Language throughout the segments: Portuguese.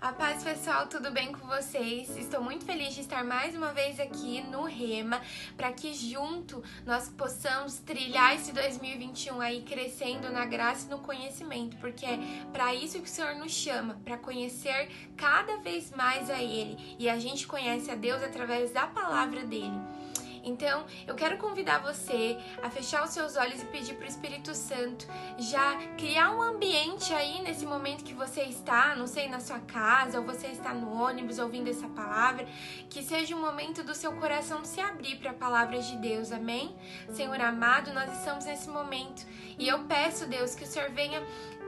A paz pessoal, tudo bem com vocês? Estou muito feliz de estar mais uma vez aqui no Rema para que junto nós possamos trilhar esse 2021 aí crescendo na graça e no conhecimento, porque é para isso que o Senhor nos chama, para conhecer cada vez mais a Ele. E a gente conhece a Deus através da palavra dele. Então, eu quero convidar você a fechar os seus olhos e pedir para o Espírito Santo já criar um ambiente aí nesse momento que você está, não sei, na sua casa, ou você está no ônibus ouvindo essa palavra, que seja um momento do seu coração se abrir para a palavra de Deus, amém? Senhor amado, nós estamos nesse momento e eu peço, Deus, que o Senhor venha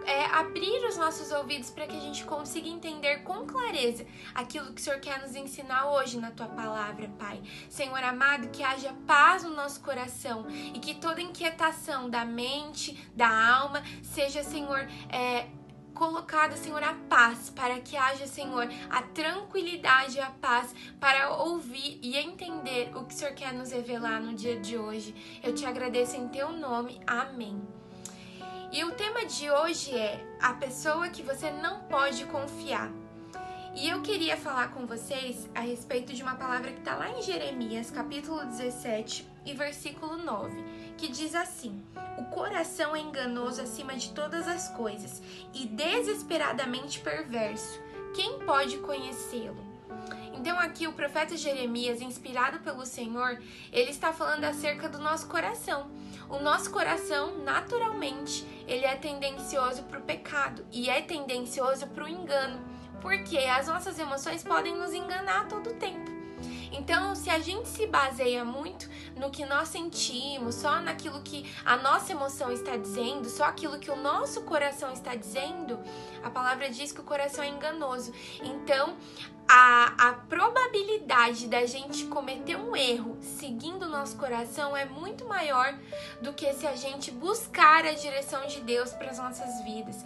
é, abrir os nossos ouvidos para que a gente consiga entender com clareza aquilo que o Senhor quer nos ensinar hoje na tua palavra, Pai. Senhor amado, que haja paz no nosso coração e que toda inquietação da mente, da alma, seja, Senhor, é, colocada, Senhor, a paz, para que haja, Senhor, a tranquilidade e a paz para ouvir e entender o que o Senhor quer nos revelar no dia de hoje. Eu te agradeço em teu nome. Amém. E o tema de hoje é a pessoa que você não pode confiar. E eu queria falar com vocês a respeito de uma palavra que está lá em Jeremias, capítulo 17 e versículo 9, que diz assim: O coração é enganoso acima de todas as coisas e desesperadamente perverso. Quem pode conhecê-lo? Então aqui o profeta Jeremias, inspirado pelo Senhor, ele está falando acerca do nosso coração. O nosso coração, naturalmente, ele é tendencioso para o pecado e é tendencioso para o engano, porque as nossas emoções podem nos enganar a todo tempo. Então, se a gente se baseia muito no que nós sentimos, só naquilo que a nossa emoção está dizendo, só aquilo que o nosso coração está dizendo, a palavra diz que o coração é enganoso. Então, a, a probabilidade da gente cometer um erro seguindo o nosso coração é muito maior do que se a gente buscar a direção de Deus para as nossas vidas.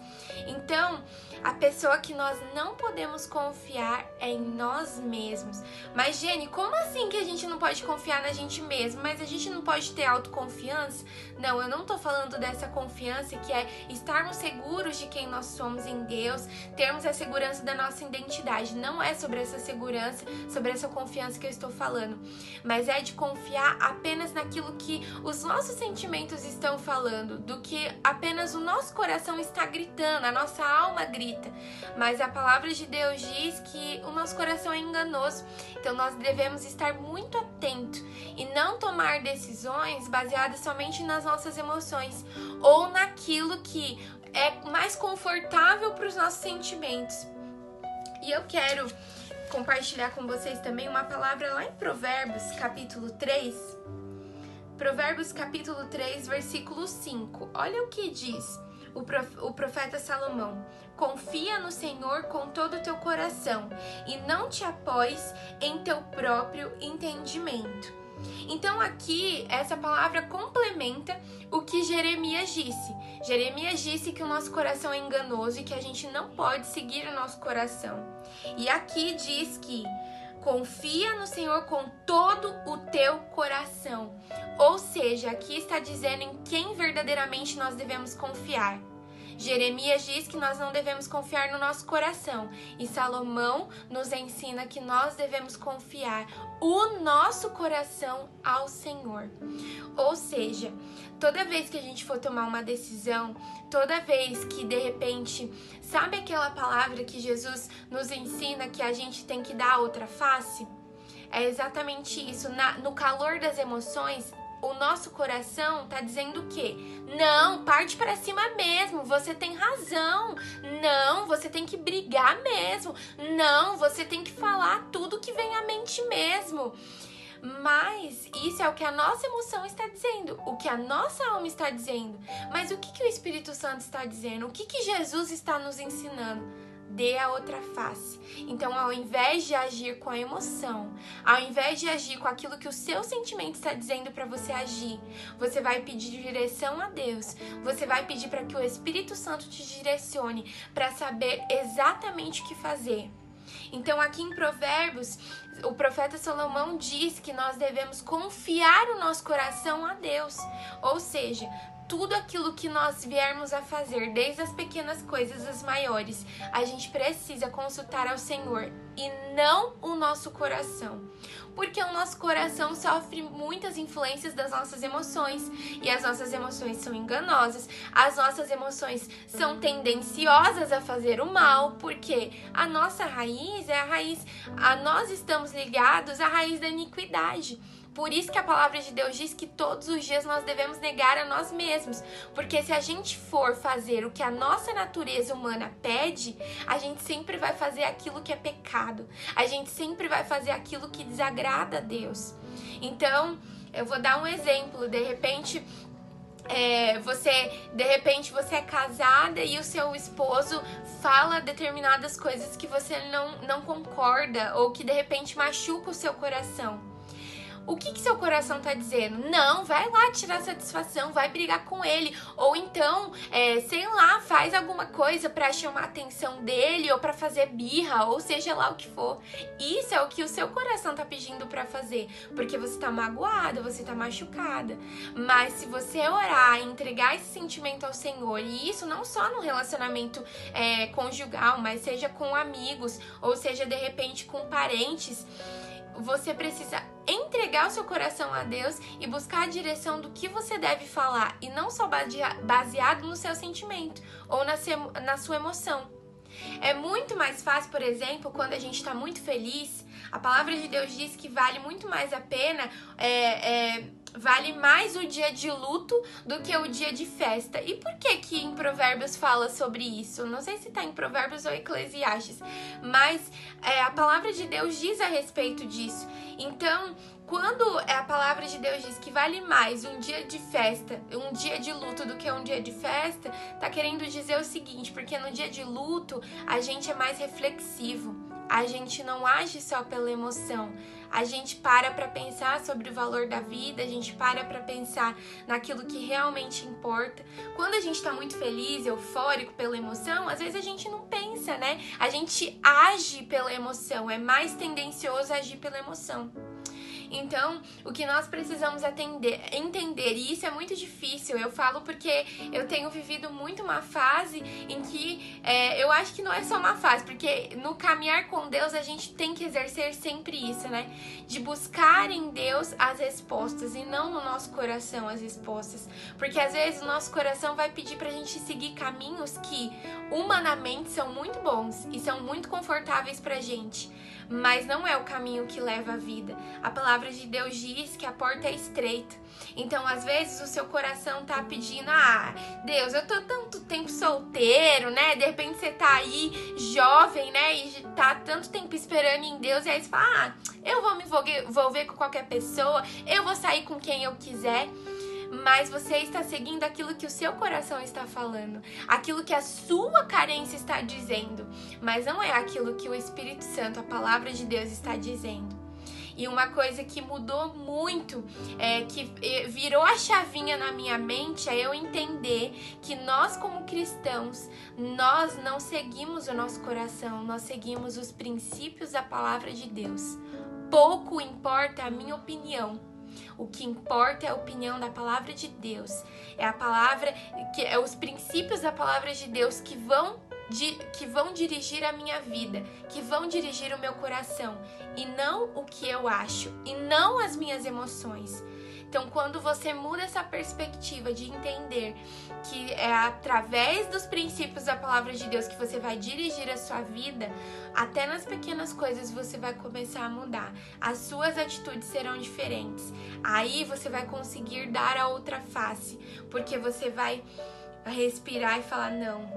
Então, a pessoa que nós não podemos confiar é em nós mesmos. Mas, Jenny, como assim que a gente não pode confiar na gente mesmo? Mas a gente não pode ter autoconfiança? Não, eu não tô falando dessa confiança que é estarmos seguros de quem nós somos em Deus, termos a segurança da nossa identidade. Não é sobre essa segurança, sobre essa confiança que eu estou falando, mas é de confiar apenas naquilo que os nossos sentimentos estão falando, do que apenas o nosso coração está gritando, a nossa alma grita. Mas a palavra de Deus diz que o nosso coração é enganoso, então nós devemos estar muito atentos e não tomar decisões baseadas somente nas nossas emoções ou naquilo que é mais confortável para os nossos sentimentos. E eu quero compartilhar com vocês também uma palavra lá em Provérbios, capítulo 3. Provérbios, capítulo 3, versículo 5. Olha o que diz o profeta Salomão: Confia no Senhor com todo o teu coração e não te apoies em teu próprio entendimento. Então aqui essa palavra complementa o que Jeremias disse. Jeremias disse que o nosso coração é enganoso e que a gente não pode seguir o nosso coração. E aqui diz que confia no Senhor com todo o teu coração. Ou seja, aqui está dizendo em quem verdadeiramente nós devemos confiar. Jeremias diz que nós não devemos confiar no nosso coração e Salomão nos ensina que nós devemos confiar o nosso coração ao Senhor. Ou seja, toda vez que a gente for tomar uma decisão, toda vez que de repente, sabe aquela palavra que Jesus nos ensina que a gente tem que dar outra face? É exatamente isso. Na, no calor das emoções, o nosso coração tá dizendo o quê? Não, parte para cima mesmo. Você tem razão. Não, você tem que brigar mesmo. Não, você tem que falar tudo que vem à mente mesmo. Mas isso é o que a nossa emoção está dizendo, o que a nossa alma está dizendo. Mas o que, que o Espírito Santo está dizendo? O que, que Jesus está nos ensinando? Dê a outra face. Então, ao invés de agir com a emoção, ao invés de agir com aquilo que o seu sentimento está dizendo para você agir, você vai pedir direção a Deus. Você vai pedir para que o Espírito Santo te direcione para saber exatamente o que fazer. Então, aqui em Provérbios, o profeta Salomão diz que nós devemos confiar o nosso coração a Deus. Ou seja, tudo aquilo que nós viermos a fazer, desde as pequenas coisas às maiores, a gente precisa consultar ao Senhor e não o nosso coração. Porque o nosso coração sofre muitas influências das nossas emoções e as nossas emoções são enganosas, as nossas emoções são tendenciosas a fazer o mal, porque a nossa raiz é a raiz, a nós estamos ligados à raiz da iniquidade. Por isso que a palavra de Deus diz que todos os dias nós devemos negar a nós mesmos. Porque se a gente for fazer o que a nossa natureza humana pede, a gente sempre vai fazer aquilo que é pecado. A gente sempre vai fazer aquilo que desagrada a Deus. Então, eu vou dar um exemplo. De repente, é, você de repente você é casada e o seu esposo fala determinadas coisas que você não, não concorda ou que de repente machuca o seu coração o que, que seu coração tá dizendo? Não, vai lá tirar satisfação, vai brigar com ele. Ou então, é, sei lá, faz alguma coisa para chamar a atenção dele ou para fazer birra, ou seja lá o que for. Isso é o que o seu coração tá pedindo para fazer, porque você tá magoada, você tá machucada. Mas se você orar, entregar esse sentimento ao Senhor, e isso não só no relacionamento é, conjugal, mas seja com amigos, ou seja de repente com parentes você precisa entregar o seu coração a Deus e buscar a direção do que você deve falar e não só baseado no seu sentimento ou na, na sua emoção. É muito mais fácil, por exemplo, quando a gente está muito feliz. A palavra de Deus diz que vale muito mais a pena é, é, vale mais o dia de luto do que o dia de festa. E por que que em Provérbios fala sobre isso? Não sei se está em Provérbios ou Eclesiastes, mas é, a palavra de Deus diz a respeito disso. Então, quando a palavra de Deus diz que vale mais um dia de festa, um dia de luto do que um dia de festa, tá querendo dizer o seguinte, porque no dia de luto a gente é mais reflexivo, a gente não age só pela emoção, a gente para para pensar sobre o valor da vida, a gente para para pensar naquilo que realmente importa. Quando a gente está muito feliz, eufórico pela emoção, às vezes a gente não pensa, né? A gente age pela emoção, é mais tendencioso agir pela emoção. Então, o que nós precisamos atender, entender, e isso é muito difícil, eu falo porque eu tenho vivido muito uma fase em que é, eu acho que não é só uma fase, porque no caminhar com Deus a gente tem que exercer sempre isso, né? De buscar em Deus as respostas e não no nosso coração as respostas. Porque às vezes o nosso coração vai pedir pra gente seguir caminhos que humanamente são muito bons e são muito confortáveis pra gente mas não é o caminho que leva à vida. A palavra de Deus diz que a porta é estreita. Então, às vezes, o seu coração tá pedindo: Ah, Deus, eu tô tanto tempo solteiro, né? De repente você tá aí jovem, né? E tá tanto tempo esperando em Deus, e aí você fala: Ah, eu vou me envolver com qualquer pessoa, eu vou sair com quem eu quiser mas você está seguindo aquilo que o seu coração está falando, aquilo que a sua carência está dizendo, mas não é aquilo que o Espírito Santo, a palavra de Deus, está dizendo. E uma coisa que mudou muito, é, que virou a chavinha na minha mente, é eu entender que nós, como cristãos, nós não seguimos o nosso coração, nós seguimos os princípios da palavra de Deus. Pouco importa a minha opinião, o que importa é a opinião da palavra de Deus. É a palavra que é os princípios da palavra de Deus que vão que vão dirigir a minha vida, que vão dirigir o meu coração, e não o que eu acho, e não as minhas emoções. Então, quando você muda essa perspectiva de entender que é através dos princípios da palavra de Deus que você vai dirigir a sua vida, até nas pequenas coisas você vai começar a mudar. As suas atitudes serão diferentes. Aí você vai conseguir dar a outra face, porque você vai respirar e falar: não,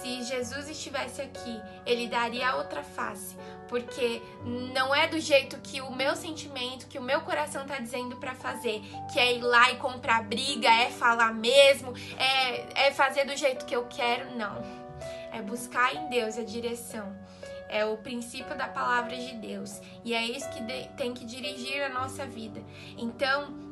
se Jesus estivesse aqui, ele daria outra face, porque não é do jeito que o meu sentimento, que o meu coração tá dizendo para fazer, que é ir lá e comprar briga, é falar mesmo, é, é fazer do jeito que eu quero, não. É buscar em Deus a direção. É o princípio da palavra de Deus. E é isso que tem que dirigir a nossa vida. Então,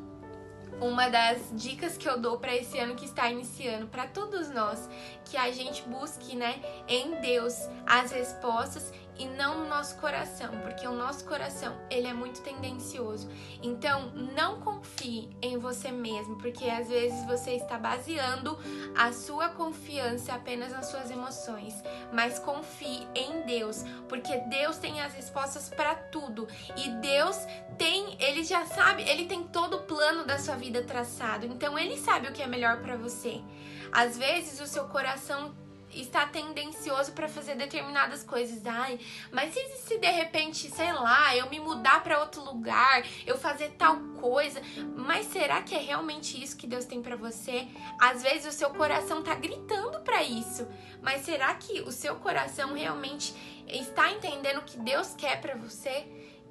uma das dicas que eu dou para esse ano que está iniciando, para todos nós, que a gente busque, né, em Deus as respostas e não no nosso coração, porque o nosso coração, ele é muito tendencioso. Então, não confie em você mesmo, porque às vezes você está baseando a sua confiança apenas nas suas emoções, mas confie em Deus, porque Deus tem as respostas para tudo e Deus já sabe, ele tem todo o plano da sua vida traçado. Então, ele sabe o que é melhor para você. Às vezes o seu coração está tendencioso para fazer determinadas coisas. Ai, mas se, se de repente, sei lá, eu me mudar para outro lugar, eu fazer tal coisa, mas será que é realmente isso que Deus tem para você? Às vezes o seu coração tá gritando para isso, mas será que o seu coração realmente está entendendo o que Deus quer para você?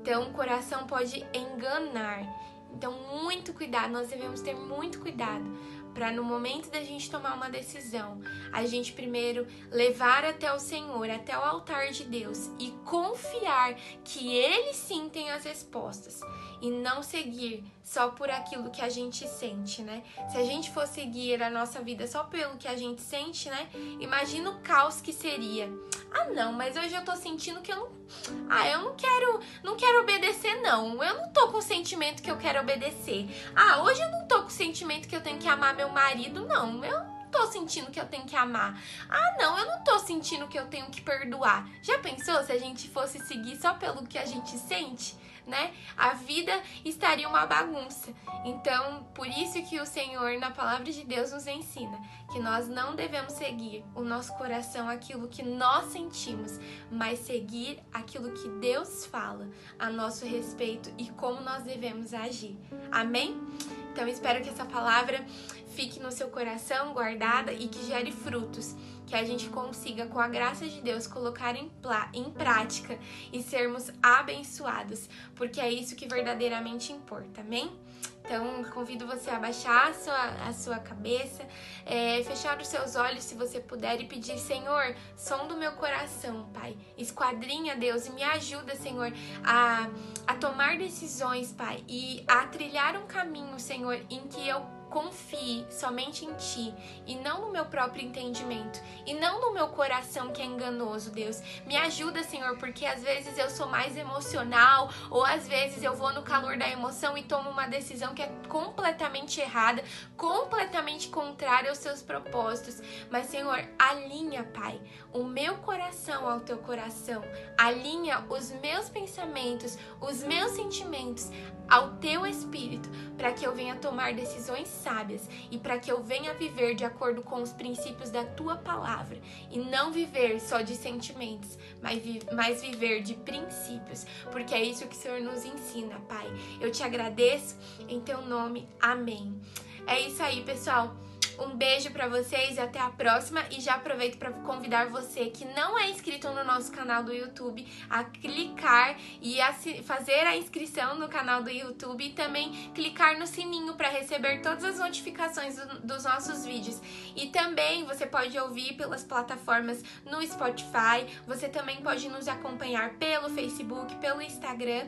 Então, o coração pode enganar. Então, muito cuidado, nós devemos ter muito cuidado para no momento da gente tomar uma decisão, a gente primeiro levar até o Senhor, até o altar de Deus e confiar que Ele sim tem as respostas e não seguir só por aquilo que a gente sente, né? Se a gente for seguir a nossa vida só pelo que a gente sente, né? Imagina o caos que seria. Ah, não, mas hoje eu tô sentindo que eu não. Ah, eu não quero, não quero obedecer, não. Eu não tô com o sentimento que eu quero obedecer. Ah, hoje eu não tô com o sentimento que eu tenho que amar meu marido, não. Eu não tô sentindo que eu tenho que amar. Ah, não, eu não tô sentindo que eu tenho que perdoar. Já pensou se a gente fosse seguir só pelo que a gente sente? Né? A vida estaria uma bagunça. Então, por isso que o Senhor, na palavra de Deus, nos ensina que nós não devemos seguir o nosso coração, aquilo que nós sentimos, mas seguir aquilo que Deus fala a nosso respeito e como nós devemos agir. Amém? Então, espero que essa palavra fique no seu coração guardada e que gere frutos que a gente consiga, com a graça de Deus, colocar em, em prática e sermos abençoados, porque é isso que verdadeiramente importa, amém? Então, convido você a baixar a sua, a sua cabeça, é, fechar os seus olhos se você puder e pedir: Senhor, som do meu coração, Pai. Esquadrinha, Deus, e me ajuda, Senhor, a, a tomar decisões, Pai, e a trilhar um caminho, Senhor, em que eu confie somente em ti e não no meu próprio entendimento e não no meu coração que é enganoso, Deus. Me ajuda, Senhor, porque às vezes eu sou mais emocional ou às vezes eu vou no calor da emoção e tomo uma decisão que é completamente errada, completamente contrária aos seus propósitos. Mas, Senhor, alinha, Pai, o meu coração ao teu coração, alinha os meus pensamentos, os meus sentimentos ao teu espírito, para que eu venha tomar decisões sábias e para que eu venha viver de acordo com os princípios da tua palavra e não viver só de sentimentos, mas, vi mas viver de princípios, porque é isso que o Senhor nos ensina, Pai. Eu te agradeço em teu nome. Amém. É isso aí, pessoal. Um beijo para vocês e até a próxima. E já aproveito para convidar você que não é inscrito no nosso canal do YouTube a clicar e a fazer a inscrição no canal do YouTube e também clicar no sininho para receber todas as notificações do, dos nossos vídeos. E também você pode ouvir pelas plataformas no Spotify. Você também pode nos acompanhar pelo Facebook, pelo Instagram.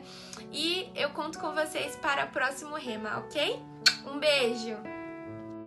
E eu conto com vocês para o próximo Rema, ok? Um beijo!